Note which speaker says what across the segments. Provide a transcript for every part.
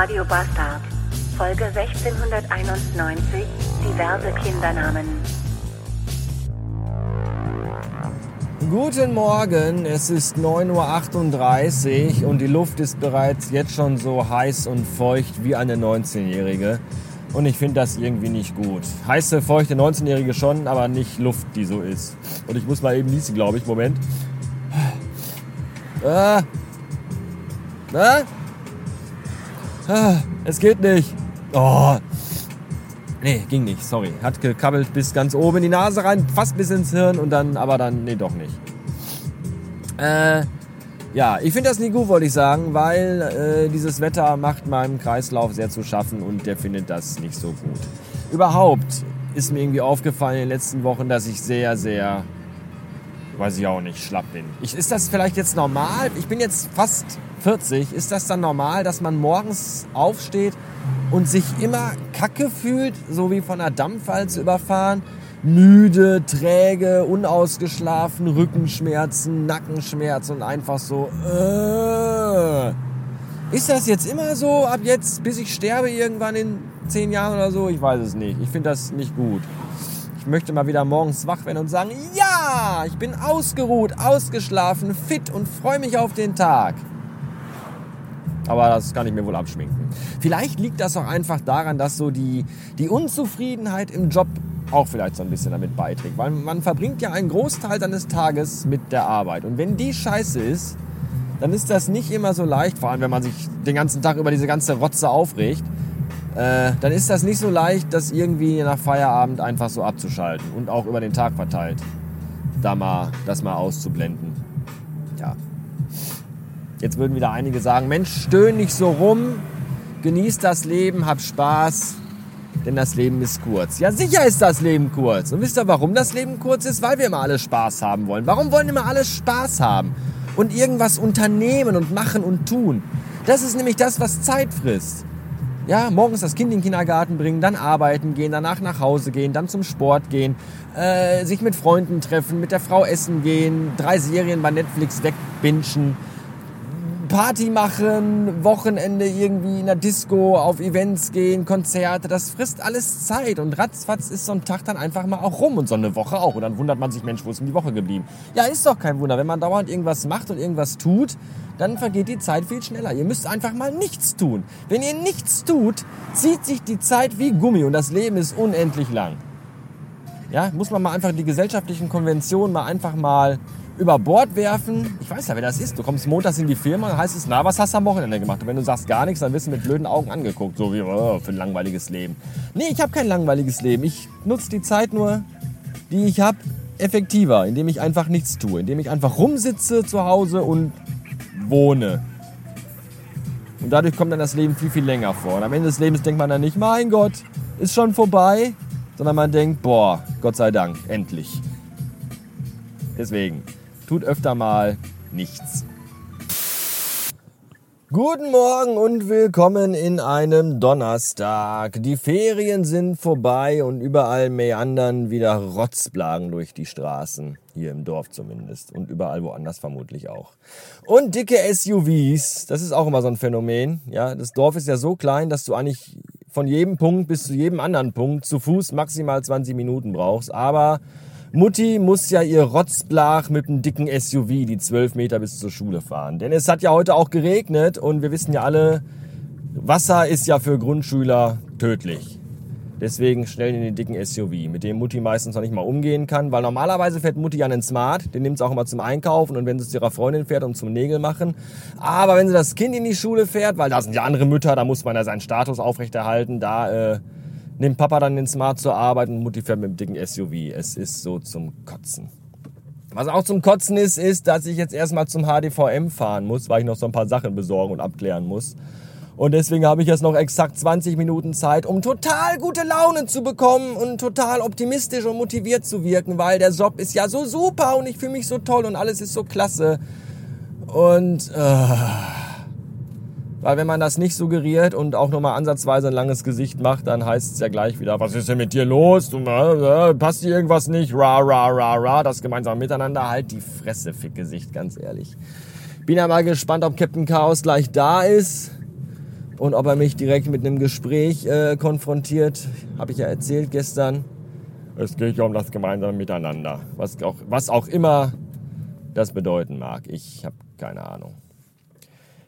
Speaker 1: Radio Bastard. Folge 1691. Diverse Kindernamen.
Speaker 2: Guten Morgen, es ist 9.38 Uhr und die Luft ist bereits jetzt schon so heiß und feucht wie eine 19-Jährige. Und ich finde das irgendwie nicht gut. Heiße, feuchte 19-Jährige schon, aber nicht Luft, die so ist. Und ich muss mal eben niesen, glaube ich. Moment. Ah. Ah. Ah. Es geht nicht. Oh. Nee, ging nicht, sorry. Hat gekabbelt bis ganz oben in die Nase rein, fast bis ins Hirn und dann, aber dann, nee, doch nicht. Äh, ja, ich finde das nicht gut, wollte ich sagen, weil äh, dieses Wetter macht meinem Kreislauf sehr zu schaffen und der findet das nicht so gut. Überhaupt ist mir irgendwie aufgefallen in den letzten Wochen, dass ich sehr, sehr, weiß ich auch nicht, schlapp bin. Ich, ist das vielleicht jetzt normal? Ich bin jetzt fast 40. Ist das dann normal, dass man morgens aufsteht und sich immer kacke fühlt, so wie von einer Dampfwalze überfahren? Müde, träge, unausgeschlafen, Rückenschmerzen, Nackenschmerzen und einfach so. Äh. Ist das jetzt immer so, ab jetzt, bis ich sterbe irgendwann in zehn Jahren oder so? Ich weiß es nicht. Ich finde das nicht gut. Ich möchte mal wieder morgens wach werden und sagen, ja, ich bin ausgeruht, ausgeschlafen, fit und freue mich auf den Tag. Aber das kann ich mir wohl abschminken. Vielleicht liegt das auch einfach daran, dass so die, die Unzufriedenheit im Job auch vielleicht so ein bisschen damit beiträgt. Weil man verbringt ja einen Großteil seines Tages mit der Arbeit. Und wenn die scheiße ist, dann ist das nicht immer so leicht, vor allem wenn man sich den ganzen Tag über diese ganze Rotze aufregt, äh, dann ist das nicht so leicht, das irgendwie nach Feierabend einfach so abzuschalten und auch über den Tag verteilt, da mal, das mal auszublenden. Ja. Jetzt würden wieder einige sagen, Mensch, stöhn nicht so rum, genieß das Leben, hab Spaß, denn das Leben ist kurz. Ja, sicher ist das Leben kurz. Und wisst ihr, warum das Leben kurz ist? Weil wir immer alle Spaß haben wollen. Warum wollen immer alle Spaß haben? Und irgendwas unternehmen und machen und tun. Das ist nämlich das, was Zeit frisst. Ja, morgens das Kind in den Kindergarten bringen, dann arbeiten gehen, danach nach Hause gehen, dann zum Sport gehen, äh, sich mit Freunden treffen, mit der Frau essen gehen, drei Serien bei Netflix wegbinschen, Party machen, Wochenende irgendwie in der Disco, auf Events gehen, Konzerte, das frisst alles Zeit und ratzfatz ist so ein Tag dann einfach mal auch rum und so eine Woche auch. Und dann wundert man sich, Mensch, wo ist denn die Woche geblieben? Ja, ist doch kein Wunder. Wenn man dauernd irgendwas macht und irgendwas tut, dann vergeht die Zeit viel schneller. Ihr müsst einfach mal nichts tun. Wenn ihr nichts tut, zieht sich die Zeit wie Gummi und das Leben ist unendlich lang. Ja, muss man mal einfach die gesellschaftlichen Konventionen mal einfach mal über Bord werfen. Ich weiß ja, wer das ist. Du kommst montags in die Firma, dann heißt es, na, was hast du am Wochenende gemacht? Und wenn du sagst gar nichts, dann wirst du mit blöden Augen angeguckt. So wie, oh, für ein langweiliges Leben. Nee, ich habe kein langweiliges Leben. Ich nutze die Zeit nur, die ich habe, effektiver, indem ich einfach nichts tue. Indem ich einfach rumsitze zu Hause und wohne. Und dadurch kommt dann das Leben viel, viel länger vor. Und am Ende des Lebens denkt man dann nicht, mein Gott, ist schon vorbei, sondern man denkt, boah, Gott sei Dank, endlich. Deswegen, tut öfter mal nichts. Guten Morgen und willkommen in einem Donnerstag. Die Ferien sind vorbei und überall meandern wieder Rotzblagen durch die Straßen. Hier im Dorf zumindest. Und überall woanders vermutlich auch. Und dicke SUVs, das ist auch immer so ein Phänomen. Ja, das Dorf ist ja so klein, dass du eigentlich von jedem Punkt bis zu jedem anderen Punkt zu Fuß maximal 20 Minuten brauchst. Aber Mutti muss ja ihr Rotzblach mit einem dicken SUV die 12 Meter bis zur Schule fahren. Denn es hat ja heute auch geregnet und wir wissen ja alle, Wasser ist ja für Grundschüler tödlich. Deswegen schnell in den dicken SUV, mit dem Mutti meistens noch nicht mal umgehen kann, weil normalerweise fährt Mutti ja einen Smart, den nimmt sie auch immer zum Einkaufen und wenn sie zu ihrer Freundin fährt und zum Nägel machen. Aber wenn sie das Kind in die Schule fährt, weil da sind ja andere Mütter, da muss man ja seinen Status aufrechterhalten, da äh, nimmt Papa dann den Smart zur Arbeit und Mutti fährt mit dem dicken SUV. Es ist so zum Kotzen. Was auch zum Kotzen ist, ist, dass ich jetzt erstmal zum HDVM fahren muss, weil ich noch so ein paar Sachen besorgen und abklären muss. Und deswegen habe ich jetzt noch exakt 20 Minuten Zeit, um total gute Laune zu bekommen und total optimistisch und motiviert zu wirken, weil der Job ist ja so super und ich fühle mich so toll und alles ist so klasse. Und äh, weil wenn man das nicht suggeriert und auch nur mal ansatzweise ein langes Gesicht macht, dann heißt es ja gleich wieder, was ist denn mit dir los? Du, äh, passt dir irgendwas nicht? Ra, ra, ra, ra. Das gemeinsame Miteinander. Halt die Fresse, fick Gesicht, ganz ehrlich. Bin ja mal gespannt, ob Captain Chaos gleich da ist. und ob er mich direkt mit einem Gespräch äh, konfrontiert, habe ich ja erzählt gestern. Es geht ja um das gemeinsame Miteinander, was auch, was auch immer das bedeuten mag. Ich habe keine Ahnung.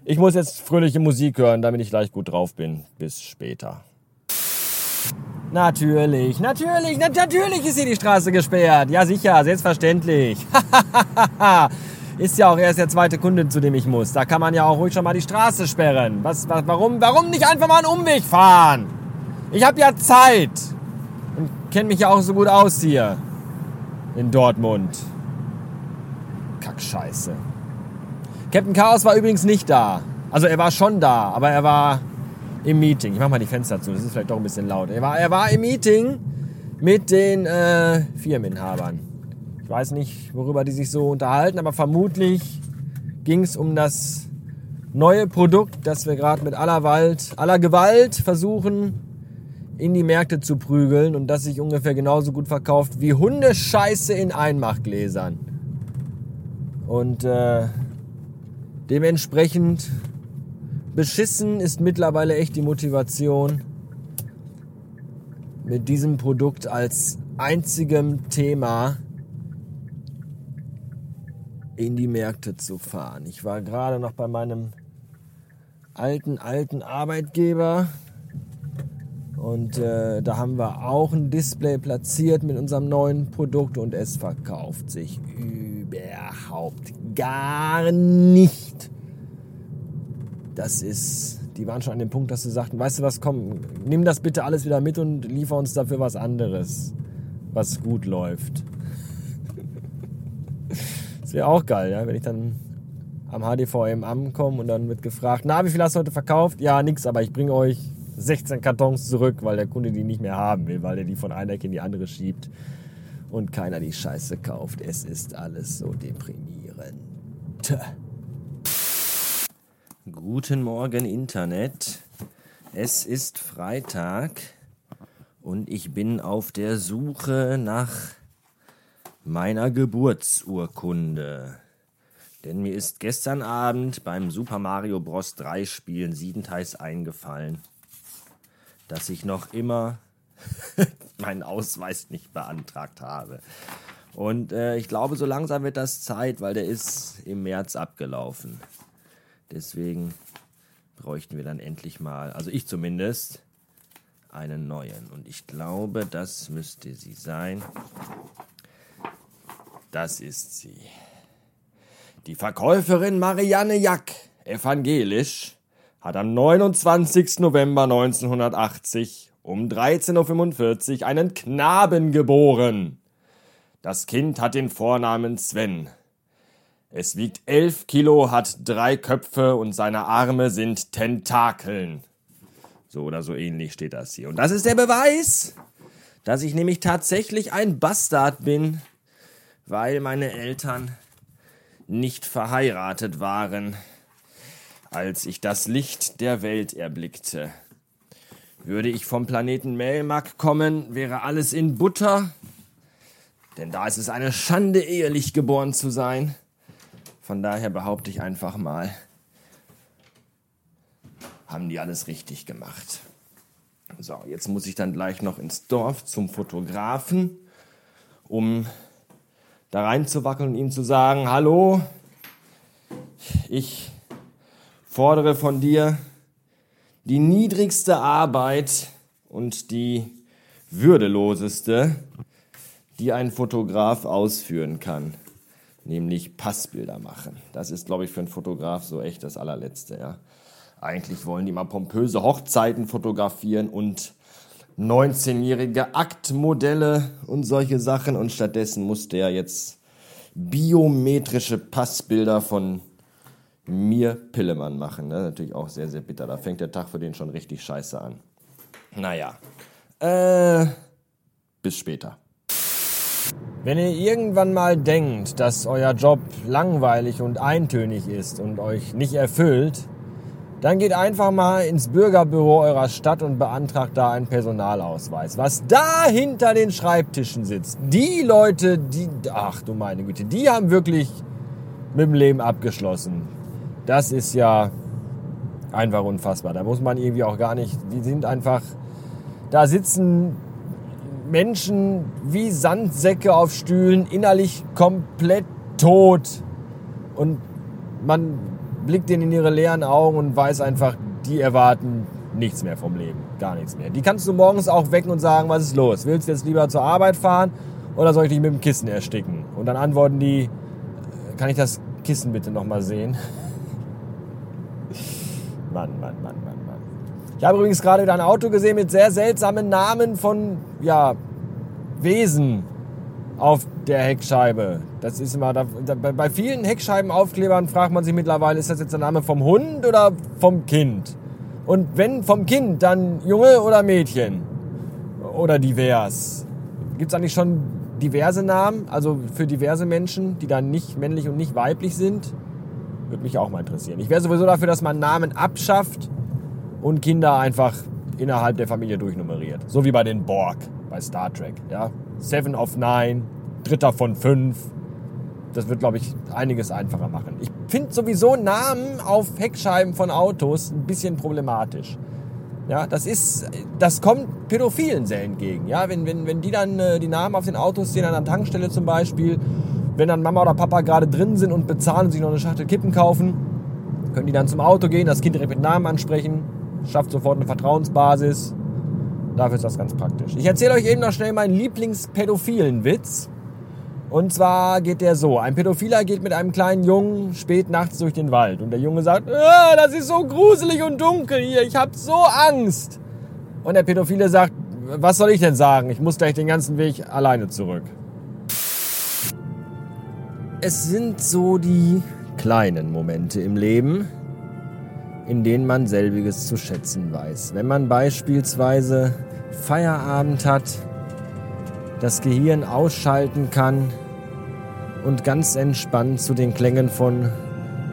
Speaker 2: Ich muss jetzt fröhliche Musik hören, damit ich gleich gut drauf bin. Bis später. Natürlich, natürlich, na, natürlich ist hier die Straße gesperrt. Ja, sicher, selbstverständlich. ist ja auch erst der zweite Kunde, zu dem ich muss. Da kann man ja auch ruhig schon mal die Straße sperren. Was, was, warum, warum nicht einfach mal einen Umweg fahren? Ich habe ja Zeit und kenne mich ja auch so gut aus hier in Dortmund. Kackscheiße. Captain Chaos war übrigens nicht da. Also er war schon da, aber er war im Meeting. Ich mach mal die Fenster zu, das ist vielleicht doch ein bisschen laut. Er war, er war im Meeting mit den äh, Firmeninhabern. Ich weiß nicht, worüber die sich so unterhalten, aber vermutlich ging es um das neue Produkt, das wir gerade mit aller, Wald, aller Gewalt versuchen in die Märkte zu prügeln und das sich ungefähr genauso gut verkauft wie Hundescheiße in Einmachgläsern. Und äh, dementsprechend beschissen ist mittlerweile echt die Motivation, mit diesem Produkt als einzigem Thema in die Märkte zu fahren. Ich war gerade noch bei meinem alten, alten Arbeitgeber und äh, da haben wir auch ein Display platziert mit unserem neuen Produkt und es verkauft sich überhaupt gar nicht das ist, die waren schon an dem Punkt, dass sie sagten, weißt du was, komm, nimm das bitte alles wieder mit und liefer uns dafür was anderes, was gut läuft. das wäre auch geil, ja, wenn ich dann am HDVM ankomme und dann wird gefragt, na, wie viel hast du heute verkauft? Ja, nix, aber ich bringe euch 16 Kartons zurück, weil der Kunde die nicht mehr haben will, weil er die von einer Ecke in die andere schiebt und keiner die Scheiße kauft. Es ist alles so deprimierend. Guten Morgen Internet. Es ist Freitag und ich bin auf der Suche nach meiner Geburtsurkunde. Denn mir ist gestern Abend beim Super Mario Bros. 3 Spielen siebenteils eingefallen, dass ich noch immer meinen Ausweis nicht beantragt habe. Und äh, ich glaube, so langsam wird das Zeit, weil der ist im März abgelaufen. Deswegen bräuchten wir dann endlich mal, also ich zumindest, einen neuen. Und ich glaube, das müsste sie sein. Das ist sie. Die Verkäuferin Marianne Jack, evangelisch, hat am 29. November 1980 um 13.45 Uhr einen Knaben geboren. Das Kind hat den Vornamen Sven. Es wiegt elf Kilo, hat drei Köpfe und seine Arme sind Tentakeln. So oder so ähnlich steht das hier. Und das ist der Beweis, dass ich nämlich tatsächlich ein Bastard bin, weil meine Eltern nicht verheiratet waren, als ich das Licht der Welt erblickte. Würde ich vom Planeten Melmac kommen, wäre alles in Butter, denn da ist es eine Schande, ehelich geboren zu sein. Von daher behaupte ich einfach mal, haben die alles richtig gemacht. So, jetzt muss ich dann gleich noch ins Dorf zum Fotografen, um da reinzuwackeln und ihm zu sagen, hallo, ich fordere von dir die niedrigste Arbeit und die würdeloseste, die ein Fotograf ausführen kann nämlich Passbilder machen. Das ist, glaube ich, für einen Fotograf so echt das allerletzte. Ja. Eigentlich wollen die mal pompöse Hochzeiten fotografieren und 19-jährige Aktmodelle und solche Sachen und stattdessen musste er jetzt biometrische Passbilder von mir Pillemann machen. Ist natürlich auch sehr, sehr bitter. Da fängt der Tag für den schon richtig scheiße an. Naja, äh, bis später. Wenn ihr irgendwann mal denkt, dass euer Job langweilig und eintönig ist und euch nicht erfüllt, dann geht einfach mal ins Bürgerbüro eurer Stadt und beantragt da einen Personalausweis. Was da hinter den Schreibtischen sitzt, die Leute, die, ach du meine Güte, die haben wirklich mit dem Leben abgeschlossen. Das ist ja Einfach unfassbar. Da muss man irgendwie auch gar nicht. Die sind einfach. Da sitzen Menschen wie Sandsäcke auf Stühlen, innerlich komplett tot. Und man blickt ihnen in ihre leeren Augen und weiß einfach, die erwarten nichts mehr vom Leben. Gar nichts mehr. Die kannst du morgens auch wecken und sagen, was ist los? Willst du jetzt lieber zur Arbeit fahren oder soll ich dich mit dem Kissen ersticken? Und dann antworten die, kann ich das Kissen bitte nochmal sehen? Mann, Mann, Mann, Mann, Mann. Ich habe übrigens gerade wieder ein Auto gesehen mit sehr seltsamen Namen von, ja, Wesen auf der Heckscheibe. Das ist immer, da, da, bei vielen Heckscheibenaufklebern fragt man sich mittlerweile, ist das jetzt der Name vom Hund oder vom Kind? Und wenn vom Kind, dann Junge oder Mädchen? Oder divers? Gibt es eigentlich schon diverse Namen, also für diverse Menschen, die dann nicht männlich und nicht weiblich sind? Würde mich auch mal interessieren. Ich wäre sowieso dafür, dass man Namen abschafft und Kinder einfach innerhalb der Familie durchnummeriert. So wie bei den Borg bei Star Trek. Ja? Seven of Nine, Dritter von fünf. Das wird, glaube ich, einiges einfacher machen. Ich finde sowieso Namen auf Heckscheiben von Autos ein bisschen problematisch. Ja, das ist, das kommt Pädophilen sehr entgegen. Ja, wenn, wenn, wenn die dann äh, die Namen auf den Autos sehen, an der Tankstelle zum Beispiel, wenn dann Mama oder Papa gerade drin sind und bezahlen und sich noch eine Schachtel Kippen kaufen, können die dann zum Auto gehen, das Kind direkt mit Namen ansprechen, schafft sofort eine Vertrauensbasis. Dafür ist das ganz praktisch. Ich erzähle euch eben noch schnell meinen Lieblingspädophilen Witz. Und zwar geht der so. Ein Pädophiler geht mit einem kleinen Jungen spät nachts durch den Wald. Und der Junge sagt, ah, das ist so gruselig und dunkel hier. Ich habe so Angst. Und der Pädophile sagt, was soll ich denn sagen? Ich muss gleich den ganzen Weg alleine zurück. Es sind so die kleinen Momente im Leben, in denen man selbiges zu schätzen weiß. Wenn man beispielsweise Feierabend hat, das Gehirn ausschalten kann und ganz entspannt zu den Klängen von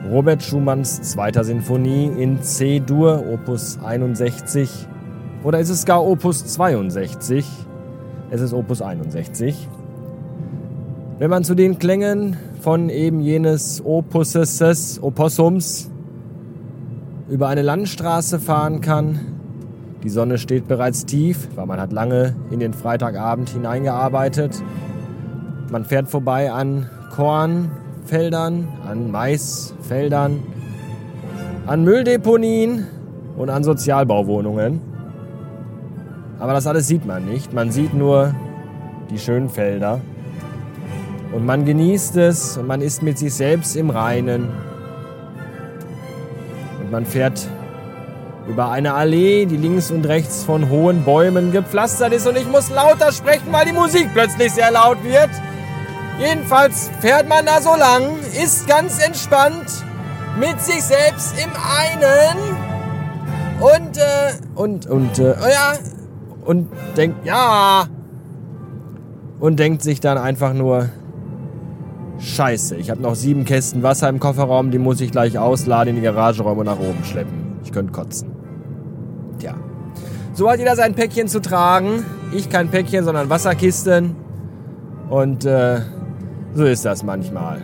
Speaker 2: Robert Schumanns zweiter Sinfonie in C-Dur, Opus 61. Oder ist es gar Opus 62? Es ist Opus 61. Wenn man zu den Klängen von eben jenes Opusses, Opossums über eine Landstraße fahren kann. Die Sonne steht bereits tief, weil man hat lange in den Freitagabend hineingearbeitet. Man fährt vorbei an Kornfeldern, an Maisfeldern, an Mülldeponien und an Sozialbauwohnungen. Aber das alles sieht man nicht. Man sieht nur die schönen Felder. Und man genießt es und man ist mit sich selbst im Reinen. Man fährt über eine Allee, die links und rechts von hohen Bäumen gepflastert ist. Und ich muss lauter sprechen, weil die Musik plötzlich sehr laut wird. Jedenfalls fährt man da so lang, ist ganz entspannt mit sich selbst im einen. Und äh, und und äh, oh ja und denkt ja. Und denkt sich dann einfach nur Scheiße, ich habe noch sieben Kästen Wasser im Kofferraum, die muss ich gleich ausladen, in die Garage räumen und nach oben schleppen. Ich könnte kotzen. Tja. So hat jeder sein Päckchen zu tragen. Ich kein Päckchen, sondern Wasserkisten. Und äh, so ist das manchmal.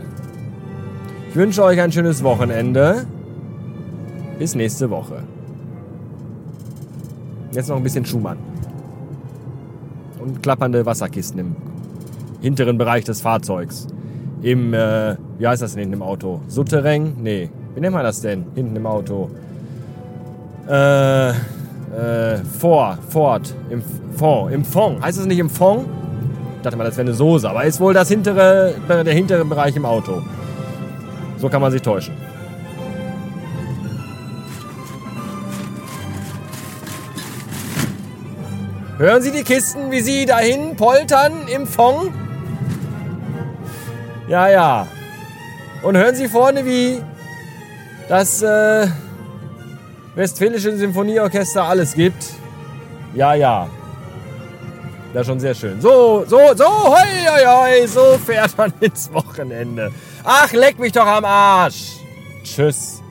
Speaker 2: Ich wünsche euch ein schönes Wochenende. Bis nächste Woche. Jetzt noch ein bisschen Schumann. Und klappernde Wasserkisten im hinteren Bereich des Fahrzeugs im, äh, wie heißt das denn hinten im Auto? Souterrain? Nee. Wie nennt man das denn hinten im Auto? Äh, äh, Vor, Ford, im Fond, im Fond. Heißt das nicht im Fond? Ich dachte mal, das wäre eine Soße, aber ist wohl das hintere, der hintere Bereich im Auto. So kann man sich täuschen. Hören Sie die Kisten, wie sie dahin poltern im Fond? Ja, ja. Und hören Sie vorne, wie das äh, Westfälische Symphonieorchester alles gibt. Ja, ja. Das ist schon sehr schön. So, so, so, hoi, hoi, hoi, so fährt man ins Wochenende. Ach, leck mich doch am Arsch. Tschüss.